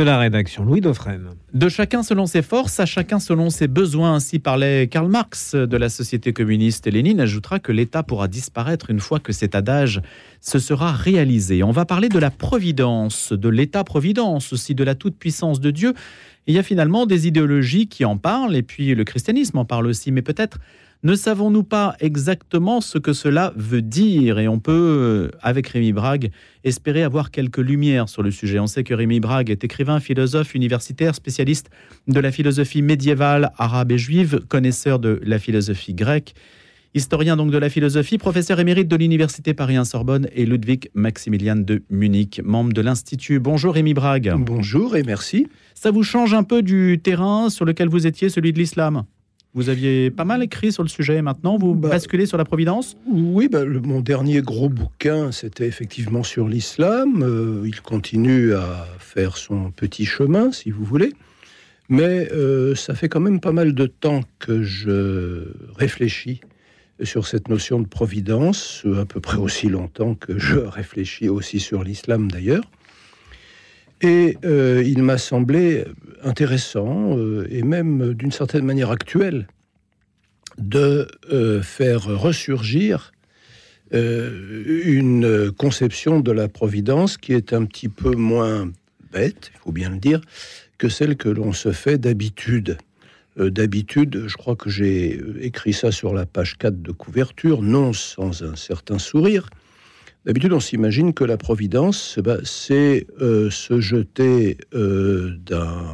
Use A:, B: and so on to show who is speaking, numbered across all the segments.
A: de la rédaction, Louis Dauphren.
B: De chacun selon ses forces, à chacun selon ses besoins, ainsi parlait Karl Marx de la société communiste. Lénine ajoutera que l'État pourra disparaître une fois que cet adage se sera réalisé. On va parler de la providence, de l'État-providence, aussi de la toute-puissance de Dieu. il y a finalement des idéologies qui en parlent, et puis le christianisme en parle aussi, mais peut-être ne savons-nous pas exactement ce que cela veut dire Et on peut, euh, avec Rémi Brague, espérer avoir quelques lumières sur le sujet. On sait que Rémi Brague est écrivain, philosophe universitaire, spécialiste de la philosophie médiévale, arabe et juive, connaisseur de la philosophie grecque, historien donc de la philosophie, professeur émérite de l'Université Paris-Sorbonne et Ludwig Maximilian de Munich, membre de l'Institut. Bonjour Rémi Brague.
C: Bonjour et merci.
B: Ça vous change un peu du terrain sur lequel vous étiez, celui de l'islam? Vous aviez pas mal écrit sur le sujet. Maintenant, vous bah, basculez sur la Providence
C: Oui, bah, mon dernier gros bouquin, c'était effectivement sur l'islam. Euh, il continue à faire son petit chemin, si vous voulez. Mais euh, ça fait quand même pas mal de temps que je réfléchis sur cette notion de providence, à peu près aussi longtemps que je réfléchis aussi sur l'islam d'ailleurs. Et euh, il m'a semblé intéressant euh, et même d'une certaine manière actuel de euh, faire ressurgir une conception de la providence qui est un petit peu moins bête, il faut bien le dire, que celle que l'on se fait d'habitude. d'habitude, je crois que j'ai écrit ça sur la page 4 de couverture, non sans un certain sourire, D'habitude, on s'imagine que la providence, bah, c'est euh, se jeter euh, d'un,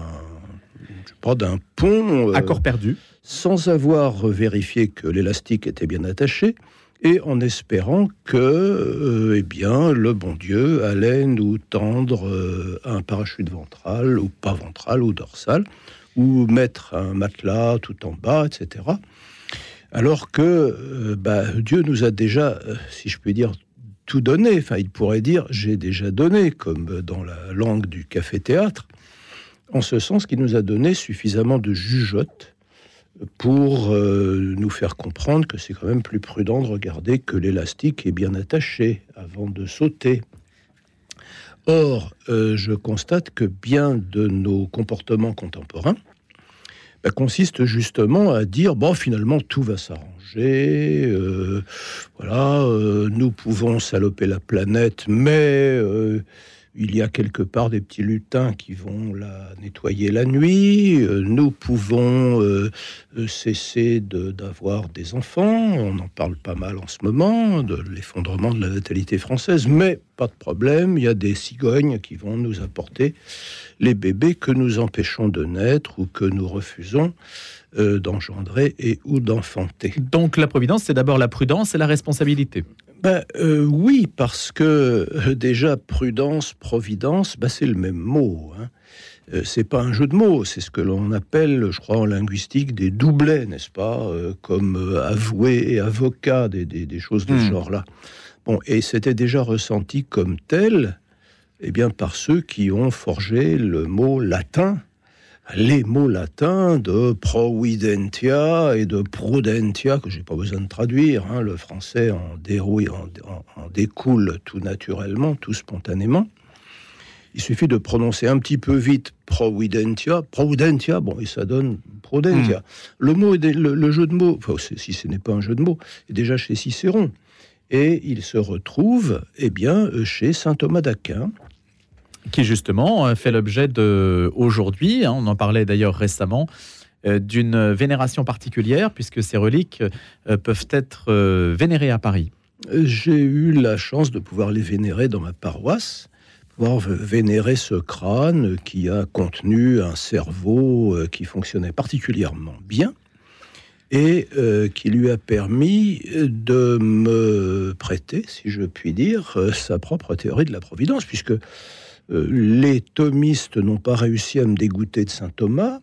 C: d'un pont.
B: à corps perdu.
C: Sans avoir vérifié que l'élastique était bien attaché et en espérant que euh, eh bien, le bon Dieu allait nous tendre un parachute ventral ou pas ventral ou dorsal, ou mettre un matelas tout en bas, etc. Alors que bah, Dieu nous a déjà, si je puis dire, tout donné. Enfin, il pourrait dire j'ai déjà donné, comme dans la langue du café-théâtre, en ce sens qu'il nous a donné suffisamment de jugeote pour euh, nous faire comprendre que c'est quand même plus prudent de regarder que l'élastique est bien attaché avant de sauter. Or, euh, je constate que bien de nos comportements contemporains consiste justement à dire bon finalement tout va s'arranger euh, voilà euh, nous pouvons saloper la planète mais euh, il y a quelque part des petits lutins qui vont la nettoyer la nuit. Euh, nous pouvons euh, euh, cesser d'avoir des enfants. On en parle pas mal en ce moment, de l'effondrement de la natalité française. Mais pas de problème, il y a des cigognes qui vont nous apporter les bébés que nous empêchons de naître ou que nous refusons d'engendrer et ou d'enfanter.
B: Donc la providence, c'est d'abord la prudence et la responsabilité.
C: Ben, euh, oui, parce que euh, déjà prudence, providence, ben, c'est le même mot. Hein. Euh, c'est pas un jeu de mots, c'est ce que l'on appelle, je crois, en linguistique, des doublets, n'est-ce pas Comme avoué et avocat, des, choses de ce hmm. genre-là. Bon, et c'était déjà ressenti comme tel, eh bien, par ceux qui ont forgé le mot latin les mots latins de providentia et de prudentia, que j'ai pas besoin de traduire, hein. le français en dérouille, en, découle tout naturellement, tout spontanément. Il suffit de prononcer un petit peu vite providentia, prudentia, bon, et ça donne prudentia. Hmm. Le mot, le, jeu de mots, si ce n'est pas un jeu de mots, est déjà chez Cicéron. Et il se retrouve, eh bien, chez saint Thomas d'Aquin,
B: qui justement euh, fait l'objet de aujourd'hui, hein, on en parlait d'ailleurs récemment, euh, d'une vénération particulière puisque ces reliques euh, peuvent être vénérées à Paris.
C: J'ai eu la chance de pouvoir les vénérer dans ma paroisse, pouvoir vénérer ce crâne qui a contenu un cerveau qui fonctionnait particulièrement bien et qui lui a permis de me prêter, si je puis dire, sa propre théorie de la providence, puisque euh, les thomistes n'ont pas réussi à me dégoûter de saint Thomas.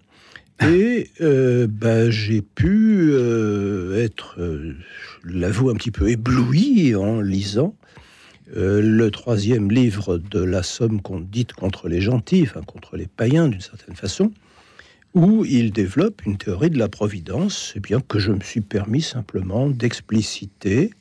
C: Et euh, bah, j'ai pu euh, être, je l'avoue, un petit peu ébloui en lisant le troisième livre de la Somme qu'on dite contre les gentils, enfin contre les païens d'une certaine façon, où il développe une théorie de la providence, et bien que je me suis permis simplement d'expliciter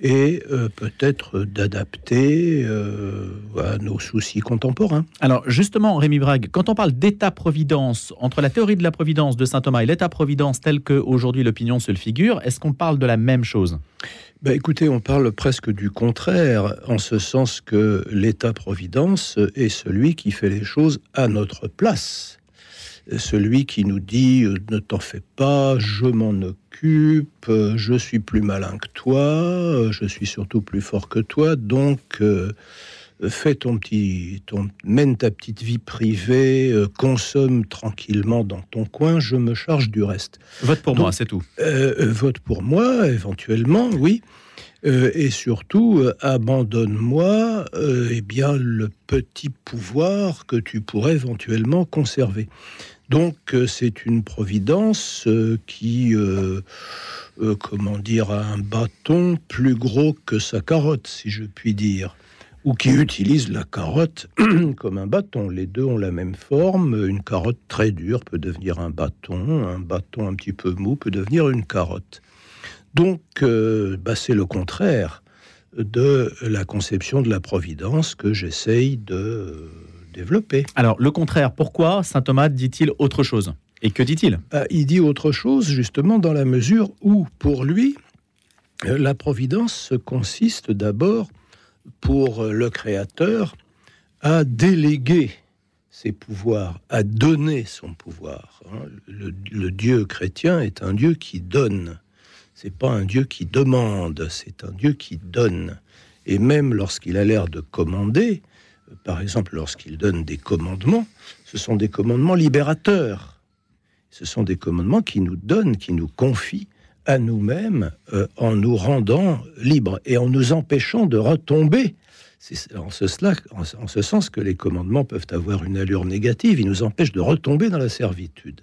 C: et euh, peut-être d'adapter euh, à nos soucis contemporains.
B: Alors justement, Rémi Brague, quand on parle d'état-providence, entre la théorie de la providence de saint Thomas et l'état-providence tel qu'aujourd'hui l'opinion se le figure, est-ce qu'on parle de la même chose?
C: Ben écoutez, on parle presque du contraire, en ce sens que l'état-providence est celui qui fait les choses à notre place celui qui nous dit euh, ne t'en fais pas, je m'en occupe, euh, je suis plus malin que toi, euh, je suis surtout plus fort que toi, donc fais ton petit, ton, mène ta petite vie privée, consomme tranquillement dans ton coin, je me charge du reste.
B: Vote pour moi, c'est tout.
C: vote pour moi, éventuellement, oui. et surtout, abandonne-moi eh bien le petit pouvoir que tu pourrais éventuellement conserver. Donc euh, c'est une providence euh, qui, euh, comment dire, a un bâton plus gros que sa carotte, si je puis dire, ou qui utilise la carotte comme un bâton. Les deux ont la même forme. Une carotte très dure peut devenir un bâton, un bâton un petit peu mou peut devenir une carotte. Donc bah, c'est le contraire de la conception de la providence que j'essaye de
B: Alors, le contraire, pourquoi saint Thomas dit-il autre chose? Et que dit-il?
C: Ah, Il dit autre chose justement dans la mesure où, pour lui, euh, la providence consiste d'abord pour le Créateur à déléguer ses pouvoirs, à donner son pouvoir. Hein. Le, le Dieu chrétien est un Dieu qui donne. C'est pas un Dieu qui demande, c'est un Dieu qui donne. Et même lorsqu'il a l'air de commander, par exemple, lorsqu'il donne des commandements, ce sont des commandements libérateurs. Ce sont des commandements qui nous donnent, qui nous confient à nous-mêmes euh, en nous rendant libres et en nous empêchant de retomber. C'est en ce, en, ce sens que les commandements peuvent avoir une allure négative. Ils nous empêchent de retomber dans la servitude.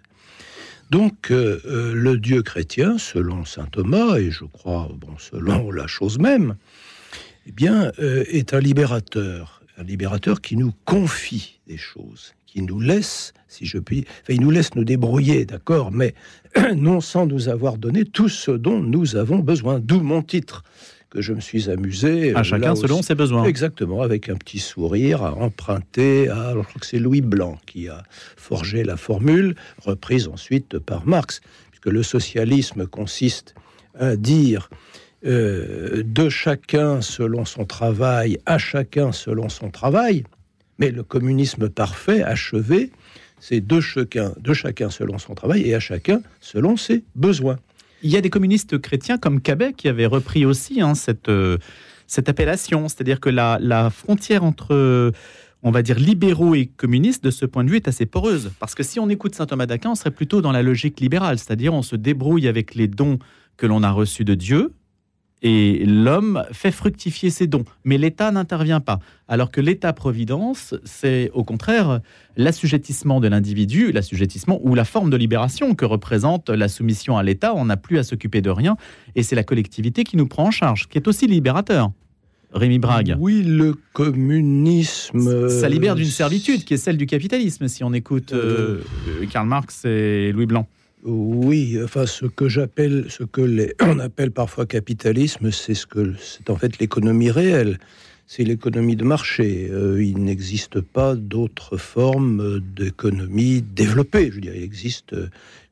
C: Donc, euh, euh, le Dieu chrétien, selon saint Thomas, et je crois, bon, selon la chose même, eh bien, est un libérateur un libérateur qui nous confie des choses, qui nous laisse, si je puis, enfin, il nous laisse nous débrouiller, d'accord, mais non sans nous avoir donné tout ce dont nous avons besoin. D'où mon titre que je me suis amusé.
B: À chacun selon ses besoins.
C: Exactement, avec un petit sourire à emprunter à, je crois que c'est Louis Blanc qui a forgé la formule, reprise ensuite par Marx, puisque le socialisme consiste à dire euh, de chacun selon son travail, à chacun selon son travail, mais le communisme parfait, achevé, c'est de chacun, de chacun selon son travail et à chacun selon ses besoins.
B: Il y a des communistes chrétiens comme Cabet qui avaient repris aussi hein, cette, euh, cette appellation, c'est-à-dire que la, la frontière entre on va dire libéraux et communistes, de ce point de vue, est assez poreuse. Parce que si on écoute saint Thomas d'Aquin, on serait plutôt dans la logique libérale, c'est-à-dire on se débrouille avec les dons que l'on a reçus de Dieu, et l'homme fait fructifier ses dons, mais l'État n'intervient pas. Alors que l'État-providence, c'est au contraire l'assujettissement de l'individu, l'assujettissement ou la forme de libération que représente la soumission à l'État. On n'a plus à s'occuper de rien, et c'est la collectivité qui nous prend en charge, qui est aussi libérateur. Rémi Brague.
C: Oui, le communisme.
B: Ça libère d'une servitude qui est celle du capitalisme, si on écoute euh, Karl Marx et Louis Blanc.
C: Oui, enfin, ce que j'appelle, ce que les, on appelle parfois capitalisme, c'est ce que c'est en fait l'économie réelle. C'est l'économie de marché. Euh, il n'existe pas d'autres formes d'économie développée. Je veux dire, il existe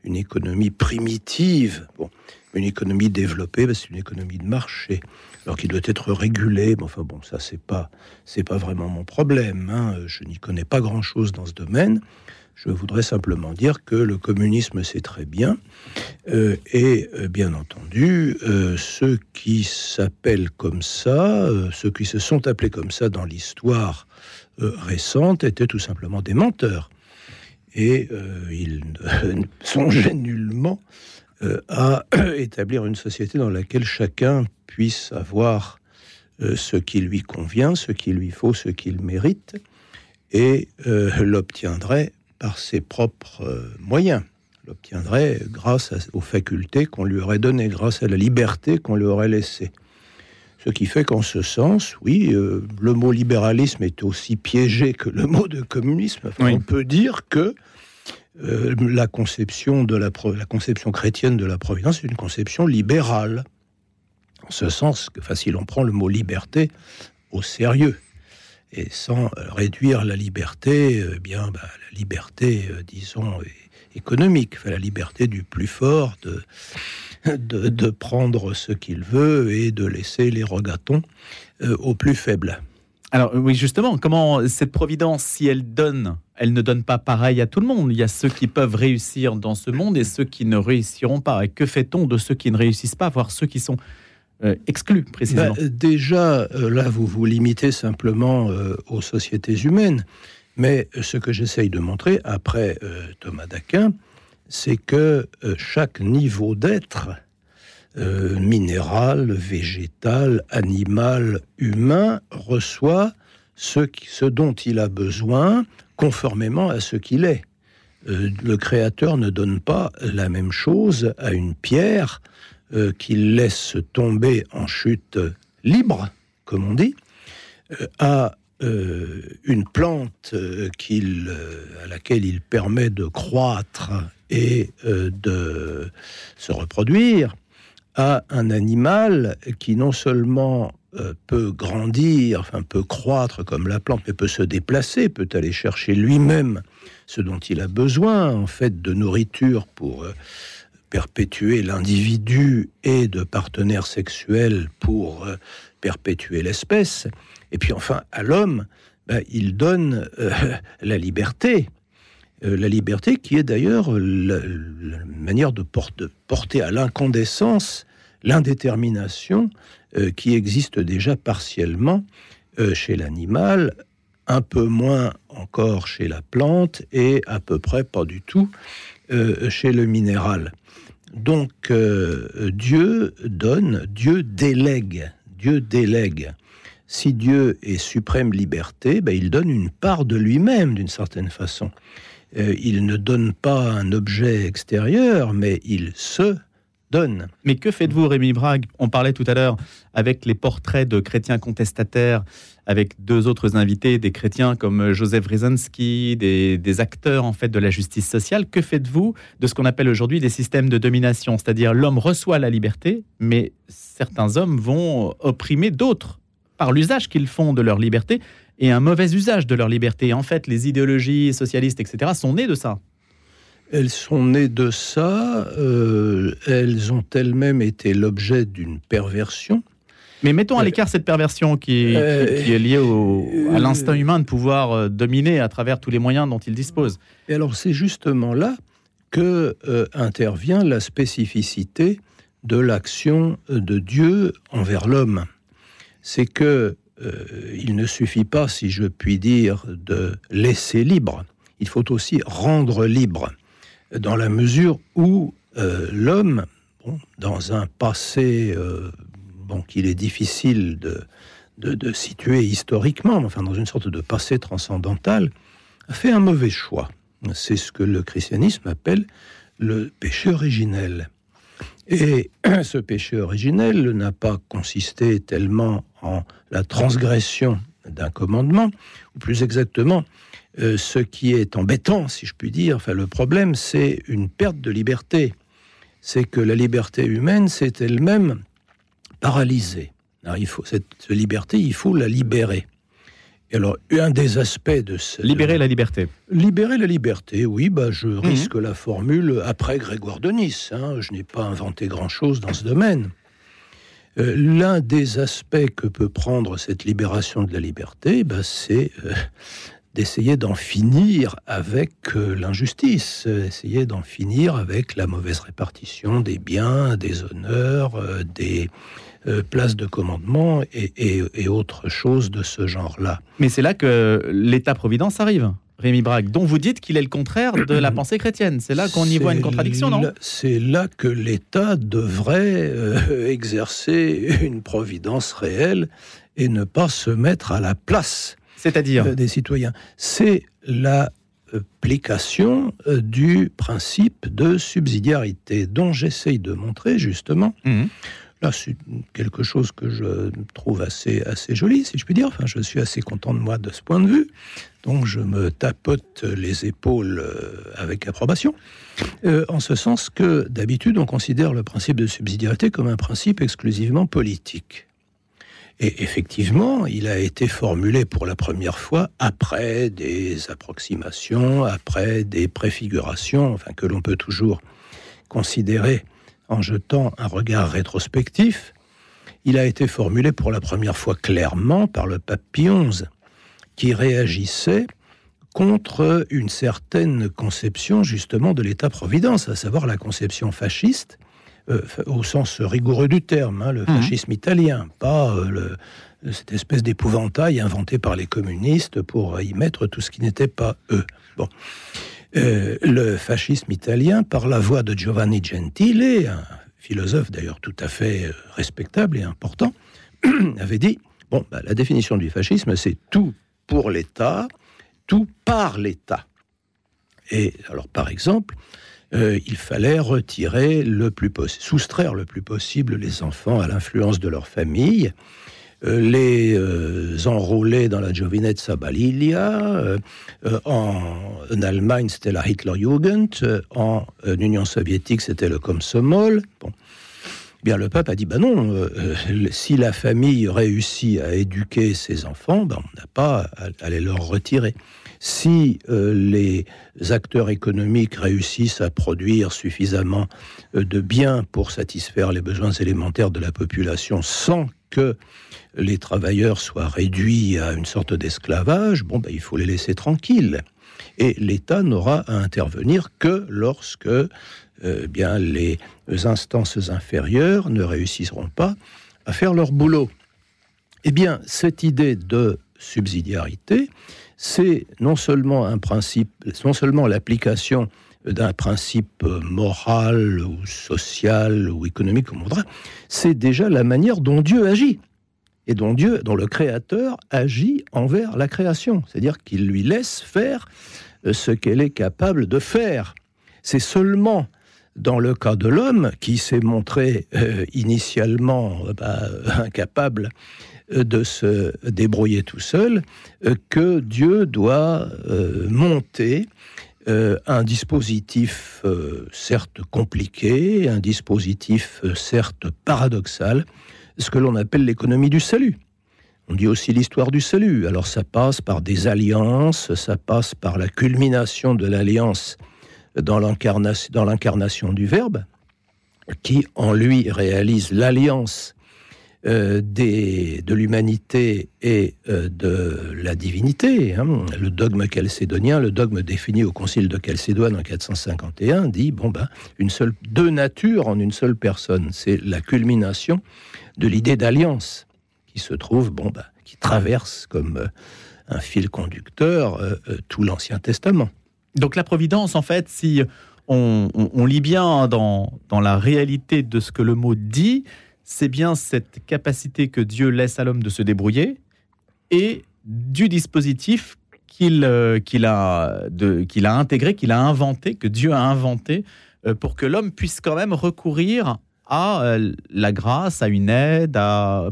C: une économie primitive. Bon, une économie développée, ben, c'est une économie de marché. Alors qu'il doit être régulé. Mais enfin bon, ça c'est pas c'est pas vraiment mon problème. Hein. Je n'y connais pas grand chose dans ce domaine. Je voudrais simplement dire que le communisme, c'est très bien. Euh, et euh, bien entendu, euh, ceux qui s'appellent comme ça, ceux qui se sont appelés comme ça dans l'histoire récente, étaient tout simplement des menteurs. Et ils ne songeaient nullement à établir une société dans laquelle chacun puisse avoir ce qui lui convient, ce qu'il lui faut, ce qu'il mérite, et l'obtiendrait par ses propres euh, moyens. L'obtiendrait grâce aux facultés qu'on lui aurait données, grâce à la liberté qu'on lui aurait laissée. Ce qui fait qu'en ce sens, oui, euh, le mot libéralisme est aussi piégé que le mot de communisme. On peut dire que euh, la conception de la, la conception chrétienne de la providence est une conception libérale. En ce sens que, enfin, si l'on prend le mot liberté au sérieux, et sans réduire la liberté, eh bien, bah, la liberté, disons, économique, la liberté du plus fort de, de, prendre ce qu'il veut et de laisser les regatons aux plus faibles.
B: Alors oui, justement, comment cette providence, si elle donne, elle ne donne pas pareil à tout le monde. Il y a ceux qui peuvent réussir dans ce monde et ceux qui ne réussiront pas. Et que fait-on de ceux qui ne réussissent pas, voire ceux qui sont euh, exclus précisément
C: bah, Déjà, euh, là, vous vous limitez simplement euh, aux sociétés humaines. Mais ce que j'essaye de montrer, après Thomas d'Aquin, c'est que chaque niveau d'être minéral, végétal, animal, humain, reçoit ce, ce, dont il a besoin conformément à ce qu'il est. Le Créateur ne donne pas la même chose à une pierre euh, qu'il laisse tomber en chute libre, comme on dit, à une plante à laquelle il permet de croître et de se reproduire, à un animal qui non seulement euh, peut grandir, enfin peut croître comme la plante, mais peut se déplacer, peut aller chercher lui-même ce dont il a besoin, en fait, de nourriture pour euh, perpétuer l'individu et de partenaires sexuels pour euh, perpétuer l'espèce. Et puis enfin, à l'homme, ben, il donne la liberté. Euh, la liberté qui est d'ailleurs la, manière de, porter à l'incandescence l'indétermination euh, qui existe déjà partiellement euh, chez l'animal, un peu moins encore chez la plante et à peu près pas du tout chez le minéral. Donc Dieu donne, Dieu délègue, Dieu délègue. Si Dieu est suprême liberté, ben, il donne une part de lui-même d'une certaine façon. Euh, il ne donne pas un objet extérieur, mais il se
B: Mais que faites-vous, Rémi Brague? On parlait tout à l'heure avec les portraits de chrétiens contestataires, avec deux autres invités, des chrétiens comme Joseph Brzezinski, des, acteurs en fait de la justice sociale. Que faites-vous de ce qu'on appelle aujourd'hui des systèmes de domination? C'est-à-dire l'homme reçoit la liberté, mais certains hommes vont opprimer d'autres par l'usage qu'ils font de leur liberté et un mauvais usage de leur liberté. En fait, les idéologies socialistes, etc., sont nées de ça.
C: Elles sont nées de ça, euh, elles ont elles-mêmes été l'objet d'une perversion.
B: Mais mettons à euh, l'écart cette perversion qui est, euh, qui, est liée à l'instinct humain de pouvoir dominer à travers tous les moyens dont il dispose.
C: Et alors c'est justement là que intervient la spécificité de l'action de Dieu envers l'homme. C'est que euh, il ne suffit pas, si je puis dire, de laisser libre. Il faut aussi rendre libre, dans la mesure où euh, l'homme, dans un passé euh, bon, qu'il est difficile de, situer historiquement, enfin dans une sorte de passé transcendantal, a fait un mauvais choix. C'est ce que le christianisme appelle le péché originel. Et ce péché originel n'a pas consisté tellement en la transgression d'un commandement, ou plus exactement, euh, ce qui est embêtant, si je puis dire, enfin le problème, c'est une perte de liberté. C'est que la liberté humaine s'est elle-même paralysée. Alors, il faut cette liberté, il faut la libérer alors, un des aspects de ce...
B: Libérer la liberté.
C: Libérer la liberté, oui, bah, je mhm. risque la formule après Grégoire de Nice. Hein. je n'ai pas inventé grand-chose dans ce domaine. Euh, l'un des aspects que peut prendre cette libération de la liberté, bah, c'est euh, d'essayer d'en finir avec euh, l'injustice, essayer d'en finir avec la mauvaise répartition des biens, des honneurs, des, euh, place de commandement et, autres choses de ce genre-là.
B: Mais c'est là que l'État-providence arrive. Rémi Braque, dont vous dites qu'il est le contraire de la pensée chrétienne. C'est là qu'on y voit une contradiction, non?
C: C'est là que l'État devrait euh, exercer une providence réelle et ne pas se mettre à la place
B: c'est-à-dire
C: euh, des citoyens. C'est l'application du principe de subsidiarité dont j'essaye de montrer justement mmh c'est quelque chose que je trouve assez, assez joli, si je puis dire. Enfin, je suis assez content de moi de ce point de vue. donc je me tapote les épaules euh, avec approbation, euh, en ce sens que d'habitude on considère le principe de subsidiarité comme un principe exclusivement politique. Et effectivement, il a été formulé pour la première fois après des approximations, après des préfigurations, enfin que l'on peut toujours considérer en jetant un regard rétrospectif. Il a été formulé pour la première fois clairement par le pape Pie qui réagissait contre une certaine conception justement de l'État-providence, à savoir la conception fasciste, euh, au sens rigoureux du terme, hein, le mhm. fascisme italien, pas euh, cette espèce d'épouvantail inventé par les communistes pour y mettre tout ce qui n'était pas eux. Bon. Euh, le fascisme italien, par la voix de Giovanni Gentile, un philosophe d'ailleurs tout à fait respectable et important, avait dit bon, bah, la définition du fascisme, c'est tout pour l'État, tout par l'État. Et alors, par exemple, euh, il fallait retirer le plus soustraire le plus possible les enfants à l'influence de leur famille, euh, les euh, enrôler dans la Giovinezza Balilia. en, Allemagne, c'était la Hitlerjugend. en Union soviétique, c'était le Komsomol. Bon. Bien, le pape a dit, ben non, si la famille réussit à éduquer ses enfants, ben, on n'a pas à, les leur retirer si euh, les acteurs économiques réussissent à produire suffisamment euh, de biens pour satisfaire les besoins élémentaires de la population sans que les travailleurs soient réduits à une sorte d'esclavage, bon, ben, il faut les laisser tranquilles. Et l'État n'aura à intervenir que lorsque euh, bien, les instances inférieures ne réussiront pas à faire leur boulot. Eh bien, cette idée de subsidiarité, c'est non seulement un principe, non seulement l'application d'un principe moral ou social ou économique, comme on c'est déjà la manière dont Dieu agit et dont Dieu, dont le Créateur agit envers la création, c'est-à-dire qu'il lui laisse faire euh, ce qu'elle est capable de faire. C'est seulement dans le cas de l'homme qui s'est montré euh, initialement euh, bah, incapable de se débrouiller tout seul, euh, que Dieu doit euh, monter euh, un dispositif certes compliqué, un dispositif certes paradoxal, ce que l'on appelle l'économie du salut. On dit aussi l'histoire du salut. Alors ça passe par des alliances, ça passe par la culmination de l'alliance dans l'incarnation du Verbe, qui en lui réalise l'alliance euh, de l'humanité et euh, de la divinité. Hein. Le dogme chalcédonien, le dogme défini au Concile de Chalcédoine en 451, dit bon ben une seule, deux natures en une seule personne. C'est la culmination de l'idée d'alliance qui se trouve bon ben qui traverse comme euh, un fil conducteur tout l'Ancien Testament.
B: Donc la providence, en fait, si on, on lit bien dans, dans la réalité de ce que le mot dit, c'est bien cette capacité que Dieu laisse à l'homme de se débrouiller et du dispositif qu'il euh, a, qu'il a intégré, qu'il a inventé, que Dieu a inventé euh, pour que l'homme puisse quand même recourir à euh, la grâce, à une aide,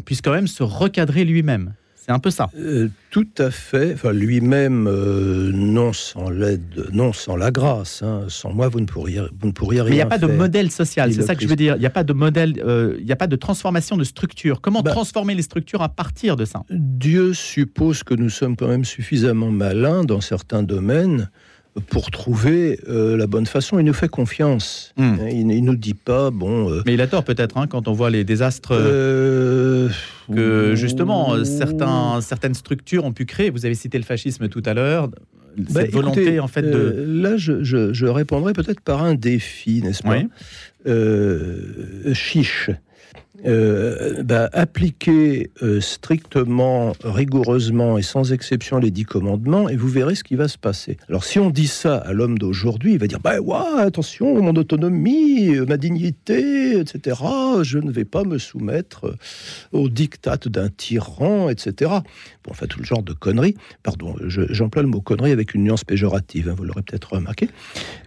B: puisse quand même se recadrer lui-même. C'est un peu ça.
C: Euh, tout à fait. Enfin, lui-même, euh, non sans l'aide, non sans la grâce. Hein. Sans moi, vous ne pourriez, vous ne pourriez rien.
B: Mais il n'y a pas de modèle social. C'est ça que je veux dire. Il n'y a pas de modèle. Euh, il n'y a pas de transformation de structure. Comment bah, transformer les structures à partir de ça
C: Dieu suppose que nous sommes quand même suffisamment malins dans certains domaines pour trouver euh, la bonne façon. Il nous fait confiance. Hmm. Hein, il, ne nous dit pas, bon...
B: Euh, Mais il a tort peut-être, hein, quand on voit les désastres euh, que justement certains, certaines structures ont pu créer. Vous avez cité le fascisme tout à l'heure. Cette bah, volonté en fait de...
C: Là, je, je, répondrai peut-être par un défi, n'est-ce pas? Chiche euh, bah, appliquer euh, strictement, rigoureusement et sans exception les dix commandements, et vous verrez ce qui va se passer. Alors, si on dit ça à l'homme d'aujourd'hui, il va dire bah, ouais, attention, mon autonomie, ma dignité, etc. Je ne vais pas me soumettre aux dictats d'un tyran, etc. Bon, enfin, tout le genre de conneries. Pardon, j'emploie le mot connerie avec une nuance péjorative, hein, vous l'aurez peut-être remarqué,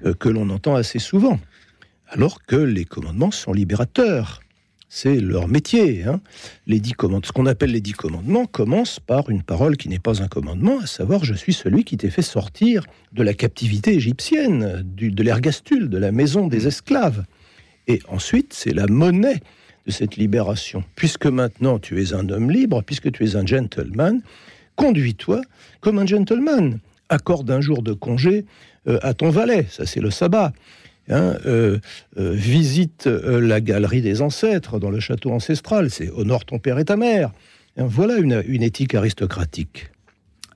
C: euh, que l'on entend assez souvent. Alors que les commandements sont libérateurs c'est leur métier. Hein. Les dix ce qu'on appelle les dix commandements commence par une parole qui n'est pas un commandement, à savoir je suis celui qui t'ai fait sortir de la captivité égyptienne, du, de l'ergastule, de la maison des esclaves. Et ensuite, c'est la monnaie de cette libération. Puisque maintenant tu es un homme libre, puisque tu es un gentleman, conduis-toi comme un gentleman. Accorde un jour de congé euh, à ton valet, ça c'est le sabbat. Hein, euh, euh, visite la galerie des ancêtres dans le château ancestral, c'est honore ton père et ta mère. Hein, voilà une, une, éthique aristocratique.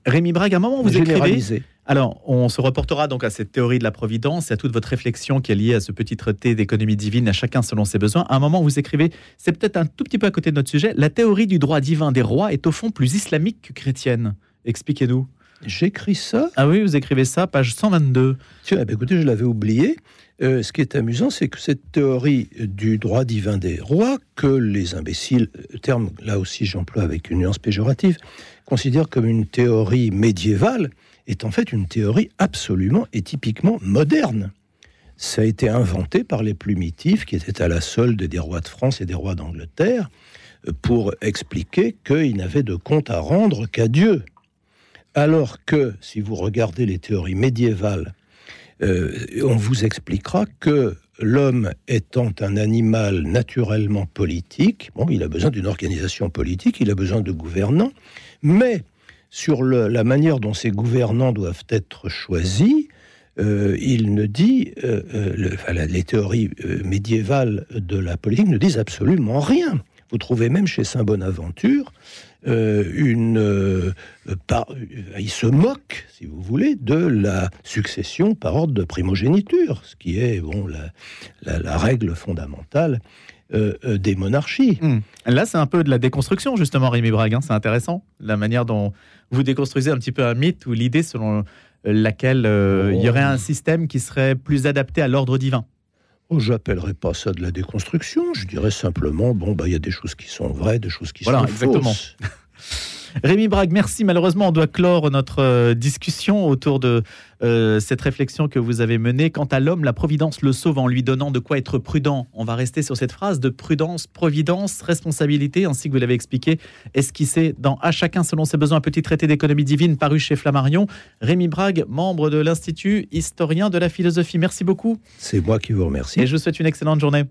B: Rémi Brague, à un moment vous écrivez alors, on se reportera donc à cette théorie de la providence et à toute votre réflexion qui est liée à ce petit traité d'économie divine, à chacun selon ses besoins. À un moment, vous écrivez, c'est peut-être un tout petit peu à côté de notre sujet, la théorie du droit divin des rois est au fond plus islamique que chrétienne. Expliquez-nous.
C: J'écris ça
B: Ah oui, vous écrivez ça, page 122.
C: Tiens, bah, écoutez, je l'avais oublié. Euh, ce qui est amusant, c'est que cette théorie du droit divin des rois, que les imbéciles, terme là aussi j'emploie avec une nuance péjorative, considèrent comme une théorie médiévale, est en fait une théorie absolument et typiquement moderne. Ça a été inventé par les plumitifs qui étaient à la solde des rois de France et des rois d'Angleterre pour expliquer qu'ils n'avaient de compte à rendre qu'à Dieu. Alors que, si vous regardez les théories médiévales, euh, on vous expliquera que l'homme étant un animal naturellement politique, bon, il a besoin d'une organisation politique, il a besoin de gouvernants, mais sur la manière dont ces gouvernants doivent être choisis, euh, il ne dit, euh, les théories médiévales de la politique ne disent absolument rien. Vous trouvez même chez Saint Bonaventure une, il se moque, si vous voulez, de la succession par ordre de primogéniture, ce qui est bon la règle fondamentale euh, euh, des monarchies. Hmm.
B: Là, c'est un peu de la déconstruction, justement, Rémi Brague. Hein. C'est intéressant, la manière dont vous déconstruisez un petit peu un mythe ou l'idée selon laquelle euh, il y aurait un système qui serait plus adapté à l'ordre divin.
C: Oh, J'appellerais pas ça de la déconstruction. Je dirais simplement, bon, bah, il y a des choses qui sont vraies, des choses qui
B: voilà,
C: sont
B: exactement.
C: fausses.
B: Rémi Brague, merci. Malheureusement, on doit clore notre euh, discussion autour de euh, cette réflexion que vous avez menée. Quant à l'homme, la providence le sauve en lui donnant de quoi être prudent. On va rester sur cette phrase de prudence, providence, responsabilité, ainsi que vous l'avez expliqué, esquissé dans À chacun selon ses besoins, petit traité d'économie divine paru chez Flammarion. Rémi Brague, membre de l'Institut historien de la philosophie. Merci beaucoup.
C: C'est moi qui vous remercie.
B: Et je vous souhaite une excellente journée.